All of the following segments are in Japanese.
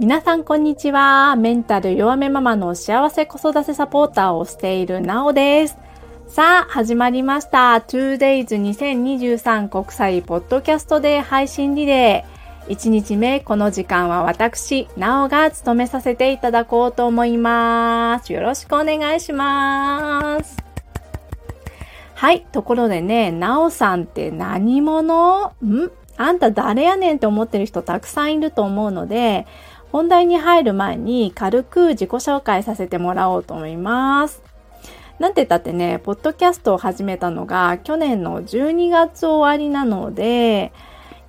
皆さんこんにちは。メンタル弱めママの幸せ子育てサポーターをしているなおです。さあ、始まりました。2days2023 国際ポッドキャストデー配信リレー。1日目、この時間は私、なおが務めさせていただこうと思います。よろしくお願いします。はい、ところでね、なおさんって何者？ん？あんた誰やねんって思ってる人たくさんいると思うので、本題に入る前に軽く自己紹介させてもらおうと思います。なんて言ったってね、ポッドキャストを始めたのが去年の12月終わりなので、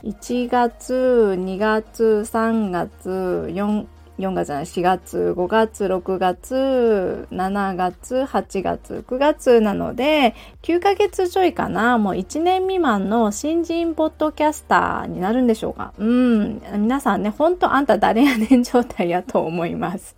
1月、2月、3月、4、4月じゃない、4月、5月、6月、7月、8月、9月なので、9ヶ月ちょいかな、もう1年未満の新人ポッドキャスターになるんでしょうか。うん、皆さんね、ほんとあんた誰やねん状態やと思います。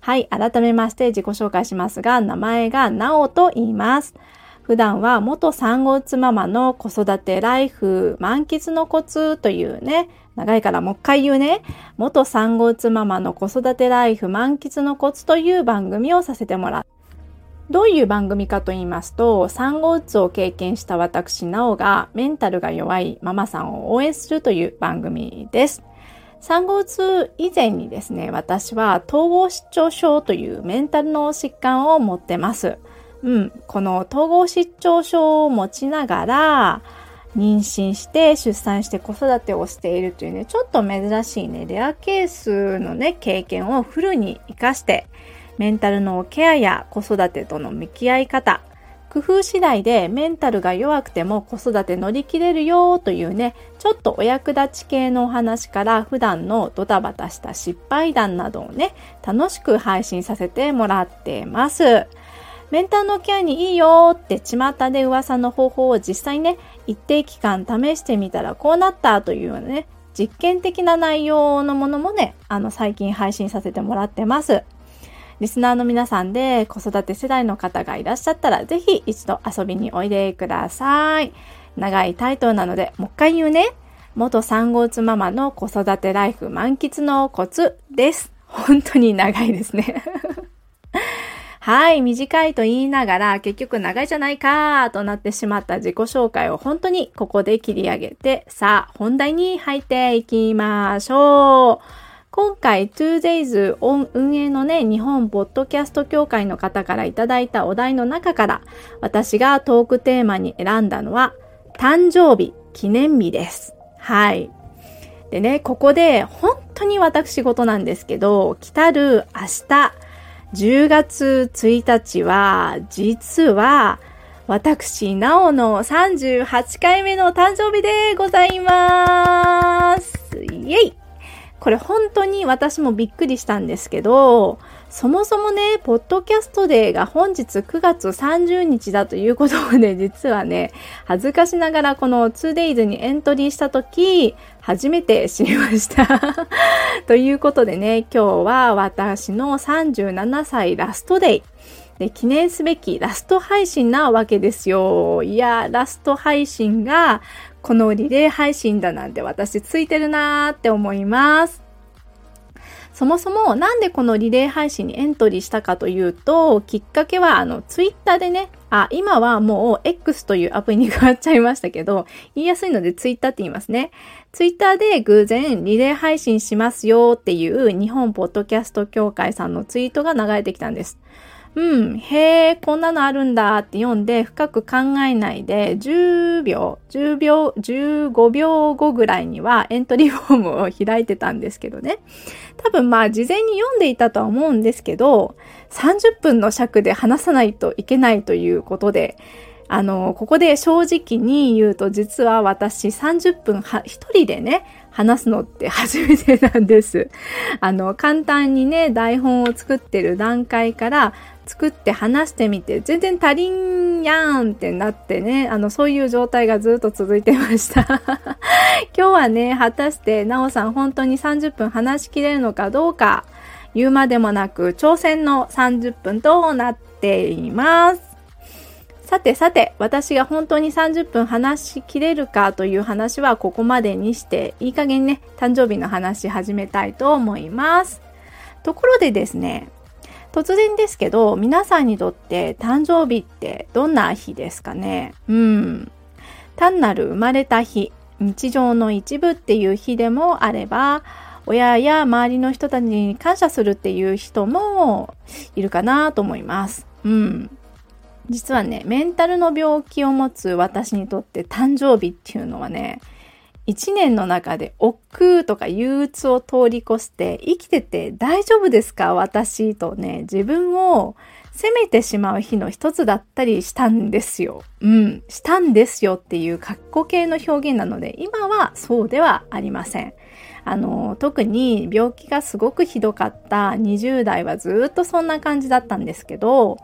はい、改めまして自己紹介しますが、名前がなおと言います。普段は元産後うつママの子育てライフ満喫のコツというね、長いからもう一回言うね。元産後うつママの子育てライフ満喫のコツという番組をさせてもらう。どういう番組かと言いますと、産後うつを経験した私、なおがメンタルが弱いママさんを応援するという番組です。産後うつ以前にですね、私は統合失調症というメンタルの疾患を持ってます。うん、この統合失調症を持ちながら、妊娠して出産して子育てをしているというね、ちょっと珍しいね、レアケースのね、経験をフルに活かして、メンタルのケアや子育てとの向き合い方、工夫次第でメンタルが弱くても子育て乗り切れるよというね、ちょっとお役立ち系のお話から普段のドタバタした失敗談などをね、楽しく配信させてもらってます。メンタルのケアにいいよって巷で噂の方法を実際ね、一定期間試してみたらこうなったというようなね、実験的な内容のものもね、あの最近配信させてもらってます。リスナーの皆さんで子育て世代の方がいらっしゃったら、ぜひ一度遊びにおいでください。長いタイトルなので、もう一回言うね。元産後うつママの子育てライフ満喫のコツです。本当に長いですね。はい、短いと言いながら結局長いじゃないかとなってしまった自己紹介を本当にここで切り上げて、さあ本題に入っていきましょう。今回 2days 運営のね、日本ポッドキャスト協会の方からいただいたお題の中から私がトークテーマに選んだのは誕生日記念日です。はい。でね、ここで本当に私事なんですけど、来たる明日、10月1日は、実は、私、なおの38回目の誕生日でございます。イェイこれ本当に私もびっくりしたんですけど、そもそもね、ポッドキャストデーが本日9月30日だということをね、実はね、恥ずかしながらこの 2days にエントリーした時、初めて知りました。ということでね、今日は私の37歳ラストデイ。で、記念すべきラスト配信なわけですよ。いや、ラスト配信がこのリレー配信だなんて私ついてるなーって思います。そもそもなんでこのリレー配信にエントリーしたかというと、きっかけはあのツイッターでね、あ、今はもう X というアプリに変わっちゃいましたけど、言いやすいのでツイッターって言いますね。ツイッターで偶然リレー配信しますよっていう日本ポッドキャスト協会さんのツイートが流れてきたんです。うん、へえ、こんなのあるんだって読んで深く考えないで10秒、10秒、15秒後ぐらいにはエントリーフォームを開いてたんですけどね。多分まあ事前に読んでいたとは思うんですけど、30分の尺で話さないといけないということで、あの、ここで正直に言うと実は私30分は一人でね、話すのって初めてなんです。あの、簡単にね、台本を作ってる段階から作って話してみて、全然足りんやんってなってね、あの、そういう状態がずっと続いてました。今日はね、果たして、なおさん本当に30分話しきれるのかどうか、言うまでもなく、挑戦の30分となっています。さてさて、私が本当に30分話しきれるかという話はここまでにして、いい加減ね、誕生日の話始めたいと思います。ところでですね、突然ですけど、皆さんにとって誕生日ってどんな日ですかね？うん。単なる生まれた日、日常の一部っていう日でもあれば、親や周りの人たちに感謝するっていう人もいるかなと思います。うん。実はね、メンタルの病気を持つ私にとって誕生日っていうのはね、一年の中で億劫とか憂鬱を通り越して生きてて大丈夫ですか？私とね、自分を責めてしまう日の一つだったりしたんですよ。うん、したんですよっていう格好形の表現なので、今はそうではありません。あの、特に病気がすごくひどかった20代はずっとそんな感じだったんですけど、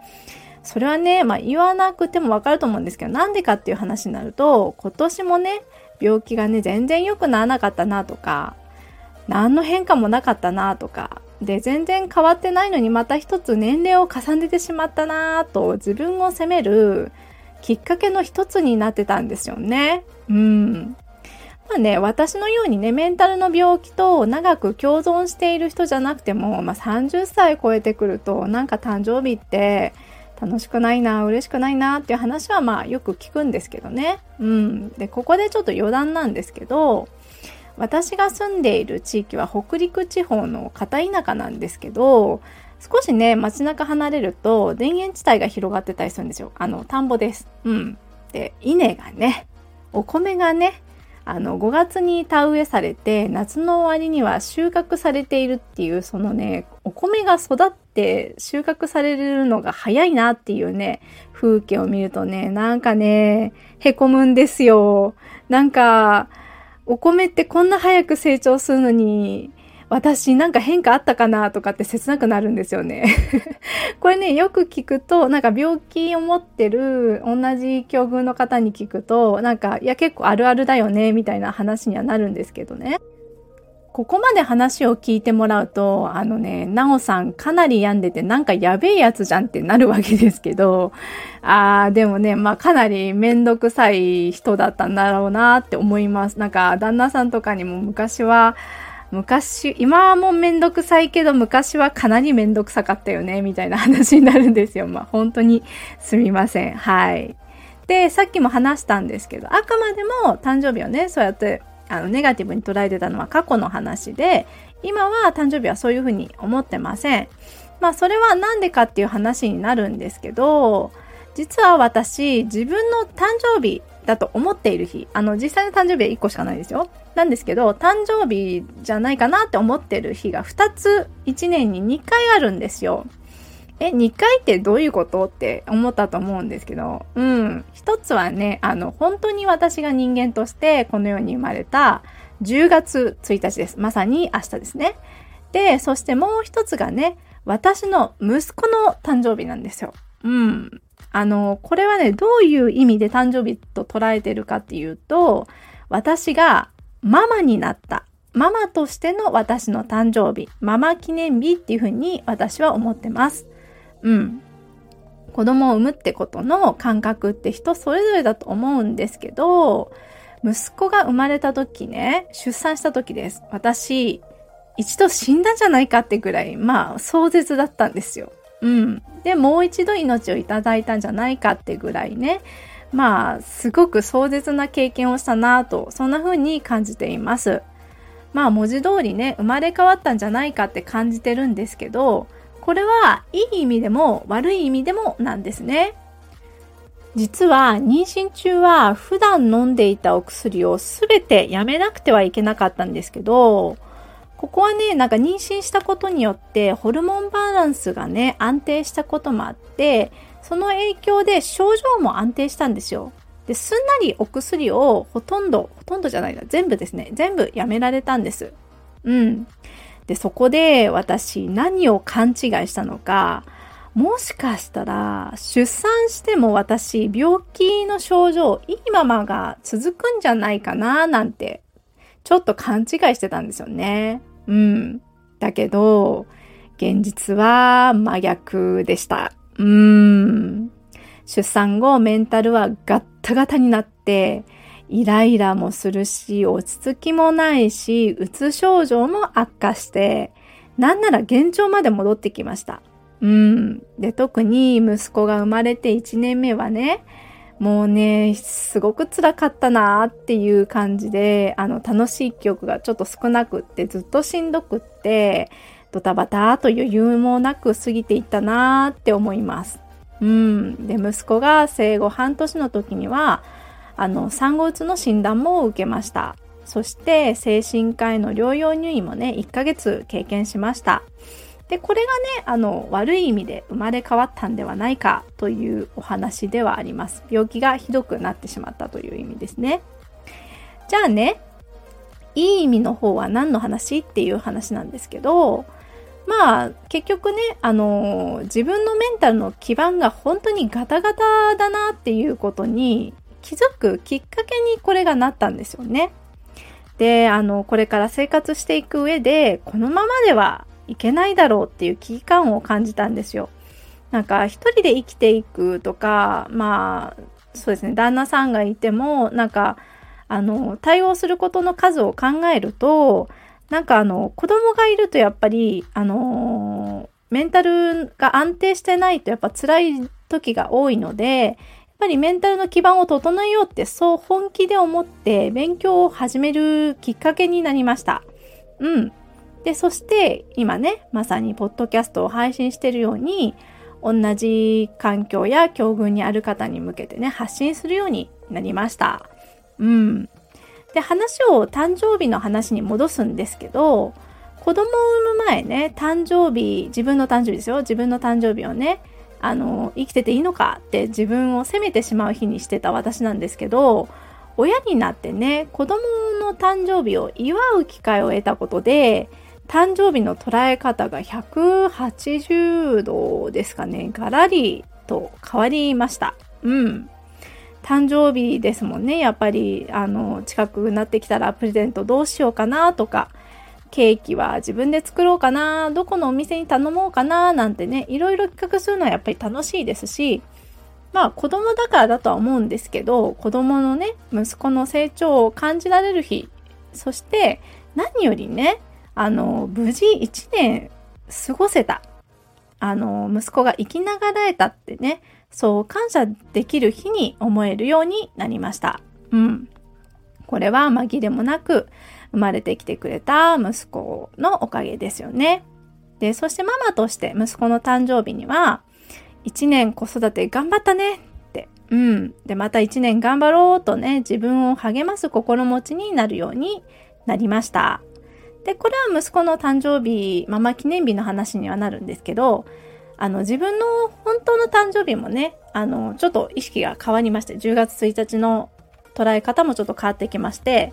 それはね、まあ言わなくてもわかると思うんですけど、なんでかっていう話になると、今年もね、病気がね、全然良くならなかったなとか、何の変化もなかったなとか、で、全然変わってないのにまた一つ年齢を重ねてしまったなと自分を責めるきっかけの一つになってたんですよね。うん。まあね、私のようにね、メンタルの病気と長く共存している人じゃなくても、まあ30歳超えてくると、なんか誕生日って楽しくないな、嬉しくないなっていう話はまあよく聞くんですけどね。うん。で、ここでちょっと余談なんですけど、私が住んでいる地域は北陸地方の片田舎なんですけど、少しね、街中離れると田園地帯が広がってたりするんですよ。あの、田んぼです。うん。で、稲がね、お米がね、あの5月に田植えされて夏の終わりには収穫されているっていうそのねお米が育って収穫されるのが早いなっていうね風景を見るとねなんかねへこむんですよなんかお米ってこんな早く成長するのに私なんか変化あったかなとかって切なくなるんですよね これね、よく聞くと、なんか病気を持ってる同じ境遇の方に聞くと、なんか、いや結構あるあるだよね、みたいな話にはなるんですけどね。ここまで話を聞いてもらうと、あのね、なおさんかなり病んでてなんかやべえやつじゃんってなるわけですけど、あー、でもね、まあかなりめんどくさい人だったんだろうなって思います。なんか旦那さんとかにも昔は、昔、今はもうめんどくさいけど、昔はかなりめんどくさかったよね、みたいな話になるんですよ。まあ、本当にすみません。はい。で、さっきも話したんですけど、あくまでも誕生日をね、そうやって、あの、ネガティブに捉えてたのは過去の話で、今は誕生日はそういうふうに思ってません。まあ、それはなんでかっていう話になるんですけど、実は私、自分の誕生日だと思っている日、あの、実際の誕生日は1個しかないですよ。なんですけど、誕生日じゃないかなって思ってる日が2つ1年に2回あるんですよ。え、2回ってどういうことって思ったと思うんですけど、うん。一つはね、あの、本当に私が人間としてこの世に生まれた10月1日です。まさに明日ですね。で、そしてもう一つがね、私の息子の誕生日なんですよ。うん。あの、これはね、どういう意味で誕生日と捉えてるかっていうと、私がママになった。ママとしての私の誕生日、ママ記念日っていうふうに私は思ってます。うん。子供を産むってことの感覚って人それぞれだと思うんですけど、息子が生まれた時ね、出産した時です。私、一度死んだんじゃないかってぐらい、まあ、壮絶だったんですよ。うん。で、もう一度命をいただいたんじゃないかってぐらいね、まあ、すごく壮絶な経験をしたなと、そんな風に感じています。まあ、文字通りね、生まれ変わったんじゃないかって感じてるんですけど、これはいい意味でも悪い意味でもなんですね。実は妊娠中は普段飲んでいたお薬をすべてやめなくてはいけなかったんですけど、ここはね、なんか妊娠したことによってホルモンバランスがね、安定したこともあって、その影響で症状も安定したんですよ。で、すんなりお薬をほとんど、ほとんどじゃないな、全部ですね、全部やめられたんです。うん。で、そこで私何を勘違いしたのか、もしかしたら出産しても私病気の症状いいままが続くんじゃないかななんてちょっと勘違いしてたんですよね。うん。だけど現実は真逆でした。うーん。出産後メンタルはガッタガタになって、イライラもするし、落ち着きもないし、うつ症状も悪化して、なんなら現状まで戻ってきました。うん。で、特に息子が生まれて1年目はね、もうね、すごく辛かったなーっていう感じで、あの、楽しい記憶がちょっと少なくって、ずっとしんどくって、ドタバタと余裕もなく過ぎていったなーって思います。うん。で、息子が生後半年の時には、あの、産後うつの診断も受けました。そして、精神科医の療養入院もね、1ヶ月経験しました。で、これがね、あの、悪い意味で生まれ変わったんではないかというお話ではあります。病気がひどくなってしまったという意味ですね。じゃあね、いい意味の方は何の話っていう話なんですけど、まあ、結局ね、あの、自分のメンタルの基盤が本当にガタガタだなっていうことに気づくきっかけにこれがなったんですよね。で、あの、これから生活していく上で、このままではいけないだろうっていう危機感を感じたんですよ。なんか一人で生きていくとか、まあ、そうですね、旦那さんがいても、なんか、あの、対応することの数を考えると、なんかあの、子供がいるとやっぱり、あの、メンタルが安定してないとやっぱ辛い時が多いので、ぱりメンタルの基盤を整えようってそう本気で思って勉強を始めるきっかけになりました。うん。で、そして今ね、まさにポッドキャストを配信してるように、同じ環境や境遇にある方に向けてね、発信するようになりました。うん。で、話を誕生日の話に戻すんですけど、子供を産む前ね、誕生日、自分の誕生日ですよ。自分の誕生日をね、あの、生きてていいのかって自分を責めてしまう日にしてた私なんですけど、親になってね、子供の誕生日を祝う機会を得たことで、誕生日の捉え方が180度ですかね、ガラリと変わりました。うん。誕生日ですもんね。やっぱり、あの、近くなってきたらプレゼントどうしようかなとか、ケーキは自分で作ろうかな、どこのお店に頼もうかな、なんてね、いろいろ企画するのはやっぱり楽しいですし、まあ子供だからだとは思うんですけど、子供のね、息子の成長を感じられる日、そして何よりね、あの、無事1年過ごせた。あの、息子が生きながらえたってね、そう感謝できる日に思えるようになりました。うん。これは紛れもなく生まれてきてくれた息子のおかげですよね。で、そしてママとして息子の誕生日には、1年子育て頑張ったねって、うん。で、また1年頑張ろうとね、自分を励ます心持ちになるようになりました。で、これは息子の誕生日、ママ記念日の話にはなるんですけど、あの、自分の本当の誕生日もね、あの、ちょっと意識が変わりまして、10月1日の捉え方もちょっと変わってきまして、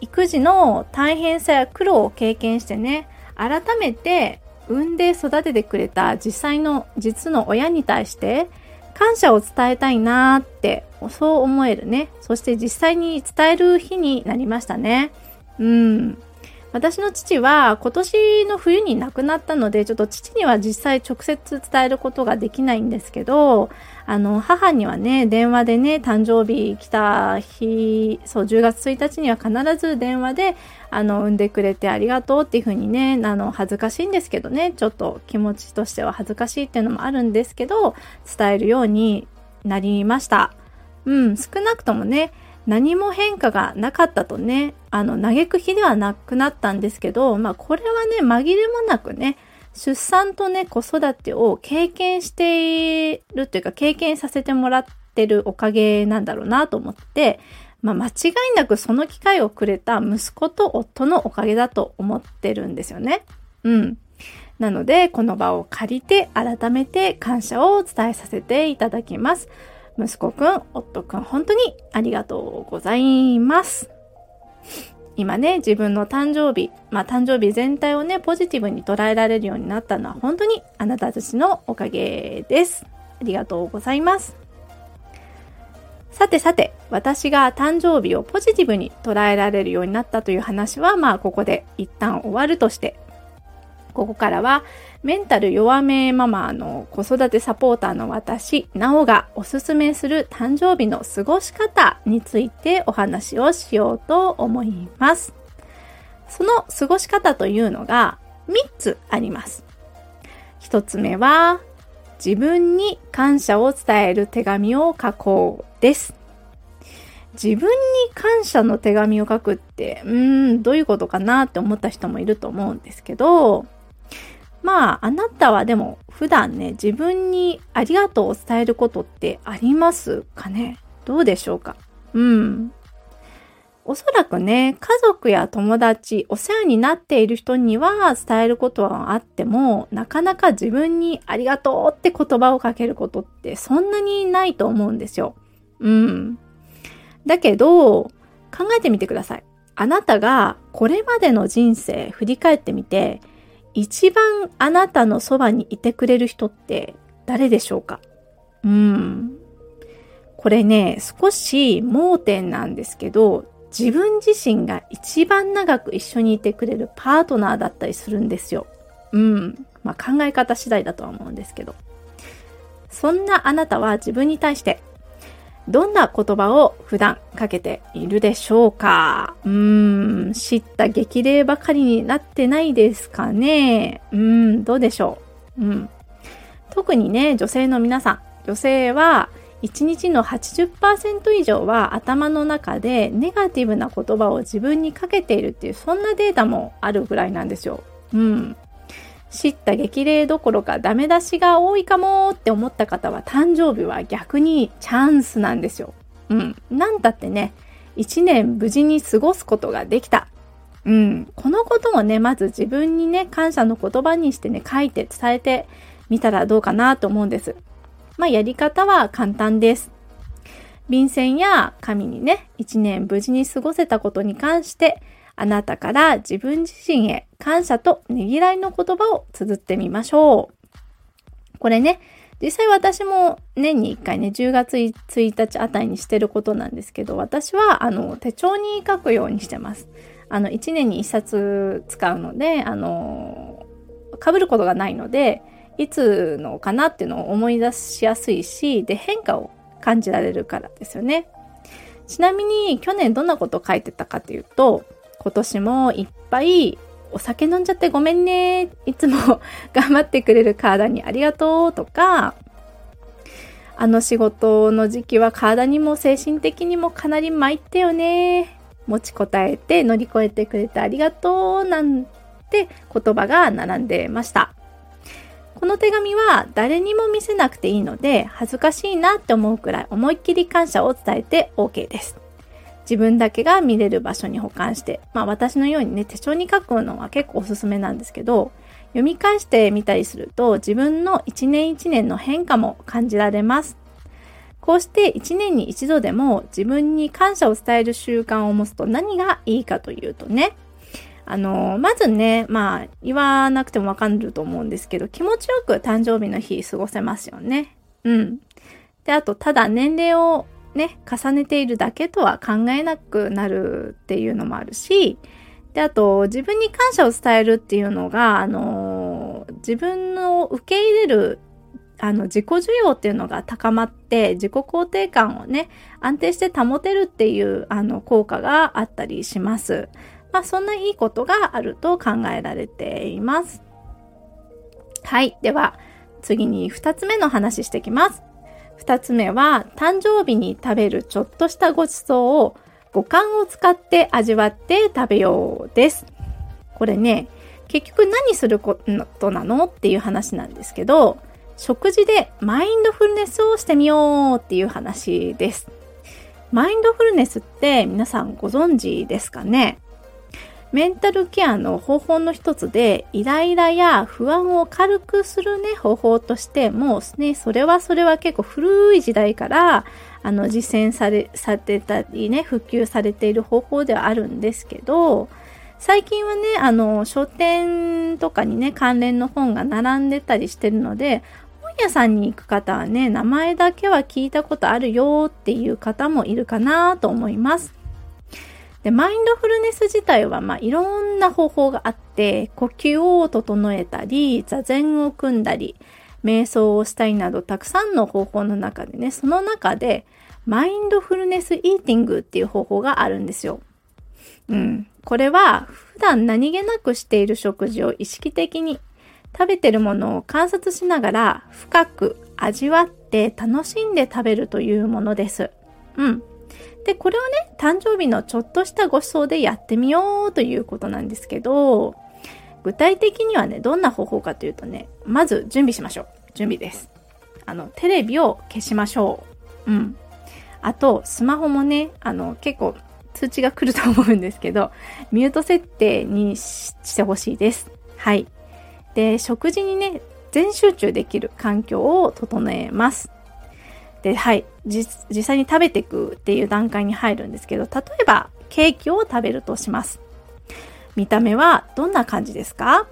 育児の大変さや苦労を経験してね、改めて産んで育ててくれた実際の実の親に対して感謝を伝えたいなーってそう思えるね。そして実際に伝える日になりましたね。うん。私の父は今年の冬に亡くなったので、ちょっと父には実際直接伝えることができないんですけど、あの、母にはね、電話でね、誕生日来た日、そう、10月1日には必ず電話で、あの、産んでくれてありがとうっていうふうにね、あの、恥ずかしいんですけどね、ちょっと気持ちとしては恥ずかしいっていうのもあるんですけど、伝えるようになりました。うん、少なくともね、何も変化がなかったとね、あの、嘆く日ではなくなったんですけど、まあ、これはね、紛れもなくね、出産とね、子育てを経験しているというか、経験させてもらってるおかげなんだろうなと思って、まあ、間違いなくその機会をくれた息子と夫のおかげだと思ってるんですよね。うん。なので、この場を借りて改めて感謝を伝えさせていただきます。息子くん、夫くん、本当にありがとうございます。今ね、自分の誕生日、まあ誕生日全体をね、ポジティブに捉えられるようになったのは本当にあなたたちのおかげです。ありがとうございます。さてさて、私が誕生日をポジティブに捉えられるようになったという話は、まあここで一旦終わるとして、ここからはメンタル弱めママの子育てサポーターの私、なおがおすすめする誕生日の過ごし方についてお話をしようと思います。その過ごし方というのが3つあります。1つ目は、自分に感謝を伝える手紙を書こうです。自分に感謝の手紙を書くって、うーん、どういうことかなって思った人もいると思うんですけど、まあ、あなたはでも普段ね、自分にありがとうを伝えることってありますかね？どうでしょうか？うん。おそらくね、家族や友達、お世話になっている人には伝えることはあっても、なかなか自分にありがとうって言葉をかけることってそんなにないと思うんですよ。うん。だけど、考えてみてください。あなたがこれまでの人生振り返ってみて、一番あなたのそばにいてくれる人って誰でしょうか？うん。これね、少し盲点なんですけど、自分自身が一番長く一緒にいてくれるパートナーだったりするんですよ。うん。まあ考え方次第だとは思うんですけど。そんなあなたは自分に対してどんな言葉を普段かけているでしょうか？うーん、知った激励ばかりになってないですかね？うーん、どうでしょう？うん。特にね、女性の皆さん、女性は1日の80%以上は頭の中でネガティブな言葉を自分にかけているっていうそんなデータもあるぐらいなんですよ。うん。知った激励どころかダメ出しが多いかもって思った方は誕生日は逆にチャンスなんですよ。うん。なんだってね、一年無事に過ごすことができた。うん。このことをね、まず自分にね、感謝の言葉にしてね、書いて伝えてみたらどうかなと思うんです。まあ、やり方は簡単です。便箋や紙にね、一年無事に過ごせたことに関して、あなたから自分自身へ感謝とねぎらいの言葉を綴ってみましょう。これね、実際私も年に1回ね、10月1日あたりにしてることなんですけど、私はあの手帳に書くようにしてます。あの、1年に1冊使うので、あの、被ることがないので、いつのかなっていうのを思い出しやすいし、で、変化を感じられるからですよね。ちなみに去年どんなことを書いてたかっていうと、今年もいっぱいお酒飲んじゃってごめんね。いつも 頑張ってくれる体にありがとうとか、あの仕事の時期は体にも精神的にもかなり参ったよね。持ちこたえて乗り越えてくれてありがとうなんて言葉が並んでました。この手紙は誰にも見せなくていいので恥ずかしいなって思うくらい思いっきり感謝を伝えて OK です。自分だけが見れる場所に保管して、まあ私のようにね、手帳に書くのは結構おすすめなんですけど、読み返してみたりすると自分の一年一年の変化も感じられます。こうして一年に一度でも自分に感謝を伝える習慣を持つと何がいいかというとね、あの、まずね、まあ、言わなくてもわかると思うんですけど、気持ちよく誕生日の日過ごせますよね。うん。で、あと、ただ年齢をね、重ねているだけとは考えなくなるっていうのもあるし、で、あと、自分に感謝を伝えるっていうのが、あの、自分の受け入れる、あの、自己需要っていうのが高まって、自己肯定感をね、安定して保てるっていう、あの、効果があったりします。まあ、そんないいことがあると考えられています。はい。では、次に2つ目の話していきます。二つ目は、誕生日に食べるちょっとしたごちそうを五感を使って味わって食べようです。これね、結局何することなのっていう話なんですけど、食事でマインドフルネスをしてみようっていう話です。マインドフルネスって皆さんご存知ですかね？メンタルケアの方法の一つで、イライラや不安を軽くするね、方法として、もうね、それはそれは結構古い時代から、あの、実践され、されてたりね、普及されている方法ではあるんですけど、最近はね、あの、書店とかにね、関連の本が並んでたりしてるので、本屋さんに行く方はね、名前だけは聞いたことあるよっていう方もいるかなと思います。で、マインドフルネス自体は、まあ、いろんな方法があって、呼吸を整えたり、座禅を組んだり、瞑想をしたりなど、たくさんの方法の中でね、その中で、マインドフルネスイーティングっていう方法があるんですよ。うん。これは、普段何気なくしている食事を意識的に食べてるものを観察しながら深く味わって楽しんで食べるというものです。うん。で、これをね、誕生日のちょっとしたご馳走でやってみようということなんですけど、具体的にはね、どんな方法かというとね、まず準備しましょう。準備です。あの、テレビを消しましょう。うん。あと、スマホもね、あの、結構通知が来ると思うんですけど、ミュート設定にしてほしいです。はい。で、食事にね、全集中できる環境を整えます。で、はい。実際に食べていくっていう段階に入るんですけど、例えば、ケーキを食べるとします。見た目はどんな感じですか？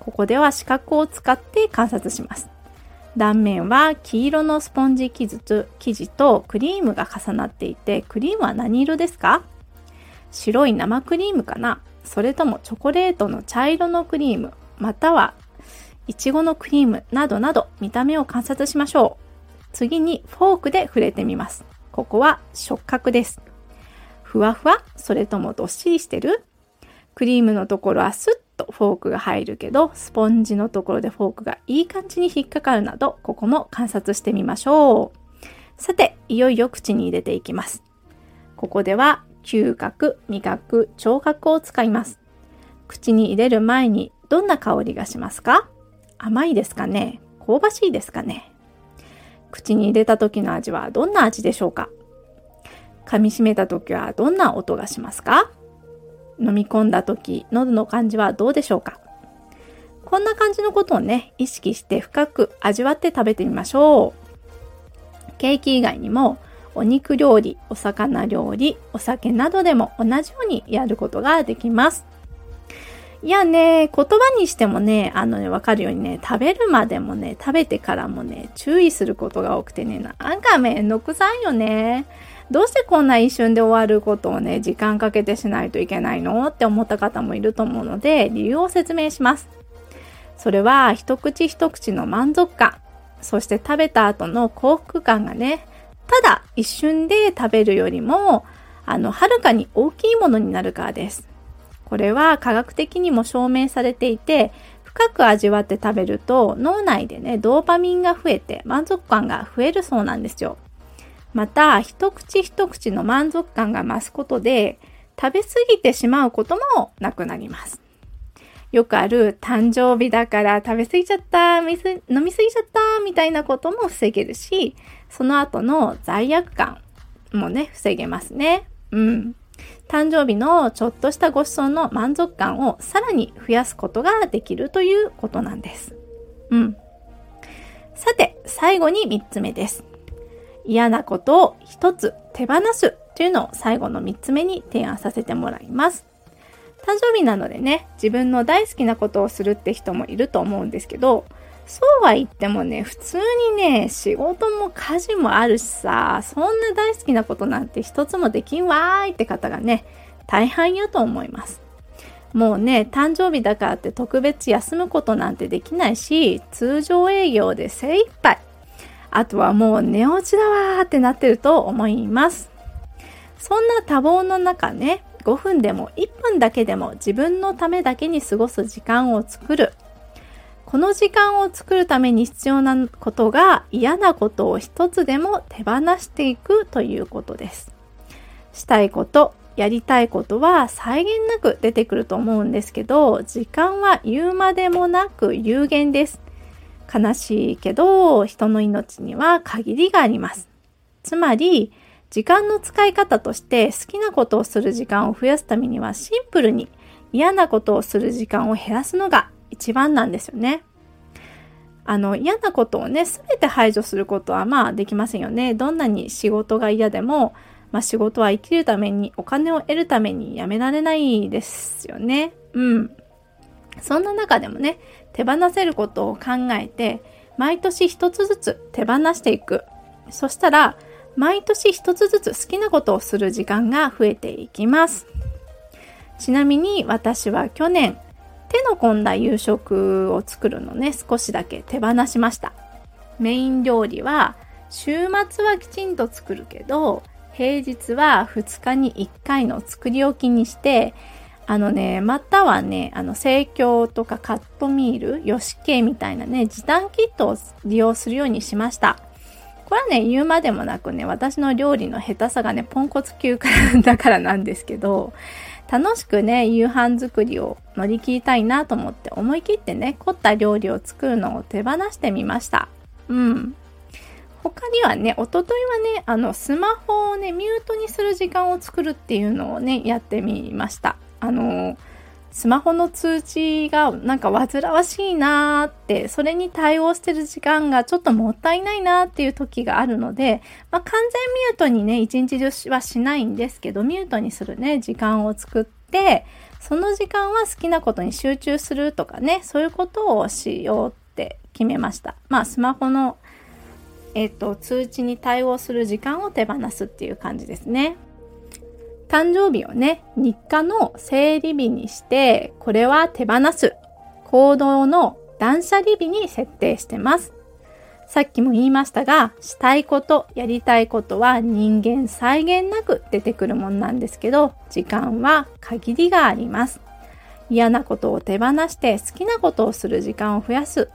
ここでは視覚を使って観察します。断面は黄色のスポンジ生地とクリームが重なっていて、クリームは何色ですか？白い生クリームかな？それともチョコレートの茶色のクリーム、またはいちごのクリームなどなど見た目を観察しましょう。次にフォークで触れてみます。ここは触覚です。ふわふわ？それともどっしりしてる？クリームのところはスッとフォークが入るけど、スポンジのところでフォークがいい感じに引っかかるなど、ここも観察してみましょう。さて、いよいよ口に入れていきます。ここでは嗅覚、味覚、聴覚を使います。口に入れる前にどんな香りがしますか？甘いですかね？香ばしいですかね？口に入れた時の味はどんな味でしょうか？噛み締めた時はどんな音がしますか？飲み込んだ時、喉の感じはどうでしょうか？こんな感じのことをね、意識して深く味わって食べてみましょう。ケーキ以外にも、お肉料理、お魚料理、お酒などでも同じようにやることができます。いやね、言葉にしてもね、あのね、わかるようにね、食べるまでもね、食べてからもね、注意することが多くてね、なんかめんどくさいよね。どうしてこんな一瞬で終わることをね、時間かけてしないといけないの？って思った方もいると思うので、理由を説明します。それは、一口一口の満足感、そして食べた後の幸福感がね、ただ一瞬で食べるよりも、あの、はるかに大きいものになるからです。これは科学的にも証明されていて、深く味わって食べると脳内でね、ドーパミンが増えて満足感が増えるそうなんですよ。また、一口一口の満足感が増すことで、食べ過ぎてしまうこともなくなります。よくある誕生日だから食べ過ぎちゃった、飲み過ぎちゃったみたいなことも防げるし、その後の罪悪感もね、防げますね。うん。誕生日のちょっとしたご馳走の満足感をさらに増やすことができるということなんです。うん。さて、最後に3つ目です。嫌なことを一つ手放すというのを最後の3つ目に提案させてもらいます。誕生日なのでね、自分の大好きなことをするって人もいると思うんですけど、そうは言ってもね、普通にね、仕事も家事もあるしさ、そんな大好きなことなんて一つもできんわーいって方がね、大半やと思います。もうね、誕生日だからって特別休むことなんてできないし、通常営業で精一杯。あとはもう寝落ちだわーってなってると思います。そんな多忙の中ね、5分でも1分だけでも自分のためだけに過ごす時間を作る。この時間を作るために必要なことが嫌なことを一つでも手放していくということです。したいこと、やりたいことは際限なく出てくると思うんですけど、時間は言うまでもなく有限です。悲しいけど、人の命には限りがあります。つまり、時間の使い方として好きなことをする時間を増やすためにはシンプルに嫌なことをする時間を減らすのが一番なんですよね。あの嫌なことをね全て排除することはまあできませんよね。どんなに仕事が嫌でも、まあ、仕事は生きるためにお金を得るためにやめられないですよね。うん。そんな中でもね手放せることを考えて毎年一つずつ手放していく。そしたら毎年一つずつ好きなことをする時間が増えていきます。ちなみに私は去年手の込んだ夕食を作るのね少しだけ手放しましたメイン料理は週末はきちんと作るけど平日は2日に1回の作り置きにしてあのね、またはね、あの、生協とかカットミール、ヨシケみたいなね、時短キットを利用するようにしました。これはね、言うまでもなくね、私の料理の下手さがね、ポンコツ級から だからなんですけど、楽しくね、夕飯作りを乗り切りたいなと思って思い切ってね、凝った料理を作るのを手放してみました。うん。他にはね、おとといはね、あの、スマホをね、ミュートにする時間を作るっていうのをね、やってみました。あのスマホの通知がなんか煩わしいなーってそれに対応してる時間がちょっともったいないなーっていう時があるので、まあ、完全ミュートにね一日中はしないんですけどミュートにするね時間を作ってその時間は好きなことに集中するとかねそういうことをしようって決めました。まあスマホのえっ、と通知に対応する時間を手放すっていう感じですね。誕生日をね、日課の生理日にして、これは手放す。行動の断捨離日に設定してます。さっきも言いましたが、したいこと、やりたいことは人間再現なく出てくるもんなんですけど、時間は限りがあります。嫌なことを手放して好きなことをする時間を増やす。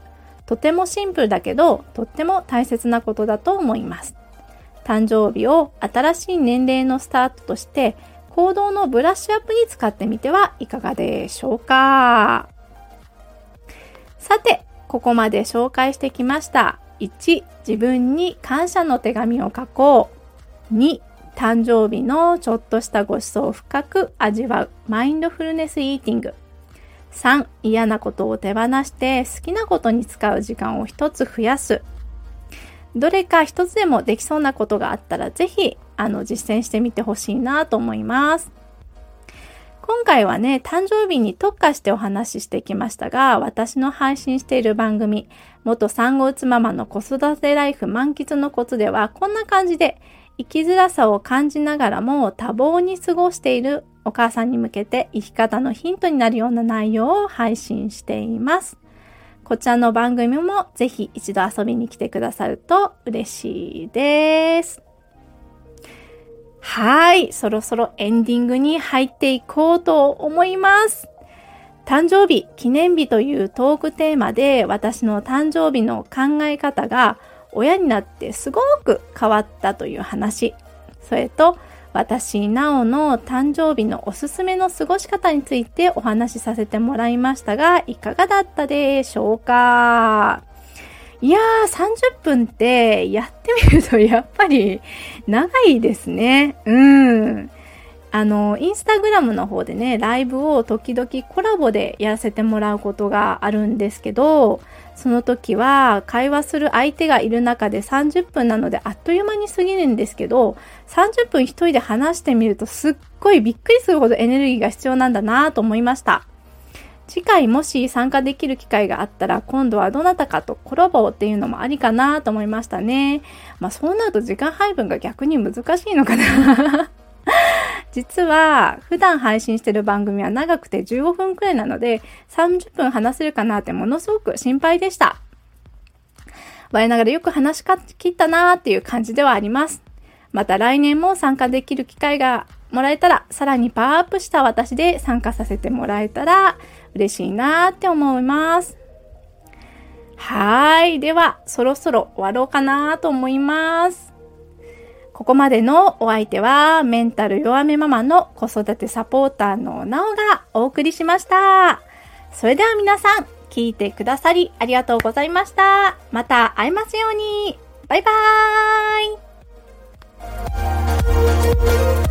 とてもシンプルだけど、とっても大切なことだと思います。誕生日を新しい年齢のスタートとして行動のブラッシュアップに使ってみてはいかがでしょうかさて、ここまで紹介してきました。1、自分に感謝の手紙を書こう。2、誕生日のちょっとしたご馳走を深く味わうマインドフルネスイーティング。3、嫌なことを手放して好きなことに使う時間を一つ増やす。どれか一つでもできそうなことがあったら、ぜひ、あの、実践してみてほしいなと思います。今回はね、誕生日に特化してお話ししてきましたが、私の配信している番組、元産後うつママの子育てライフ満喫のコツでは、こんな感じで、生きづらさを感じながらも多忙に過ごしているお母さんに向けて生き方のヒントになるような内容を配信しています。こちらの番組もぜひ一度遊びに来てくださると嬉しいです。はい、そろそろエンディングに入っていこうと思います。誕生日、記念日というトークテーマで私の誕生日の考え方が親になってすごく変わったという話。それと私、なおの誕生日のおすすめの過ごし方についてお話しさせてもらいましたが、いかがだったでしょうか？いやー、30分ってやってみるとやっぱり長いですね。うん。あの、インスタグラムの方でね、ライブを時々コラボでやらせてもらうことがあるんですけど、その時は会話する相手がいる中で30分なのであっという間に過ぎるんですけど、30分一人で話してみるとすっごいびっくりするほどエネルギーが必要なんだなぁと思いました。次回もし参加できる機会があったら今度はどなたかとコラボっていうのもありかなと思いましたね。まあそうなると時間配分が逆に難しいのかな実は普段配信してる番組は長くて15分くらいなので30分話せるかなってものすごく心配でした。我ながらよく話し切ったなーっていう感じではあります。また来年も参加できる機会がもらえたら、さらにパワーアップした私で参加させてもらえたら嬉しいなーって思います。はーい。では、そろそろ終わろうかなと思います。ここまでのお相手はメンタル弱めママの子育てサポーターのなおがお送りしました。それでは皆さん、聞いてくださりありがとうございました。また会えますように。バイバーイ。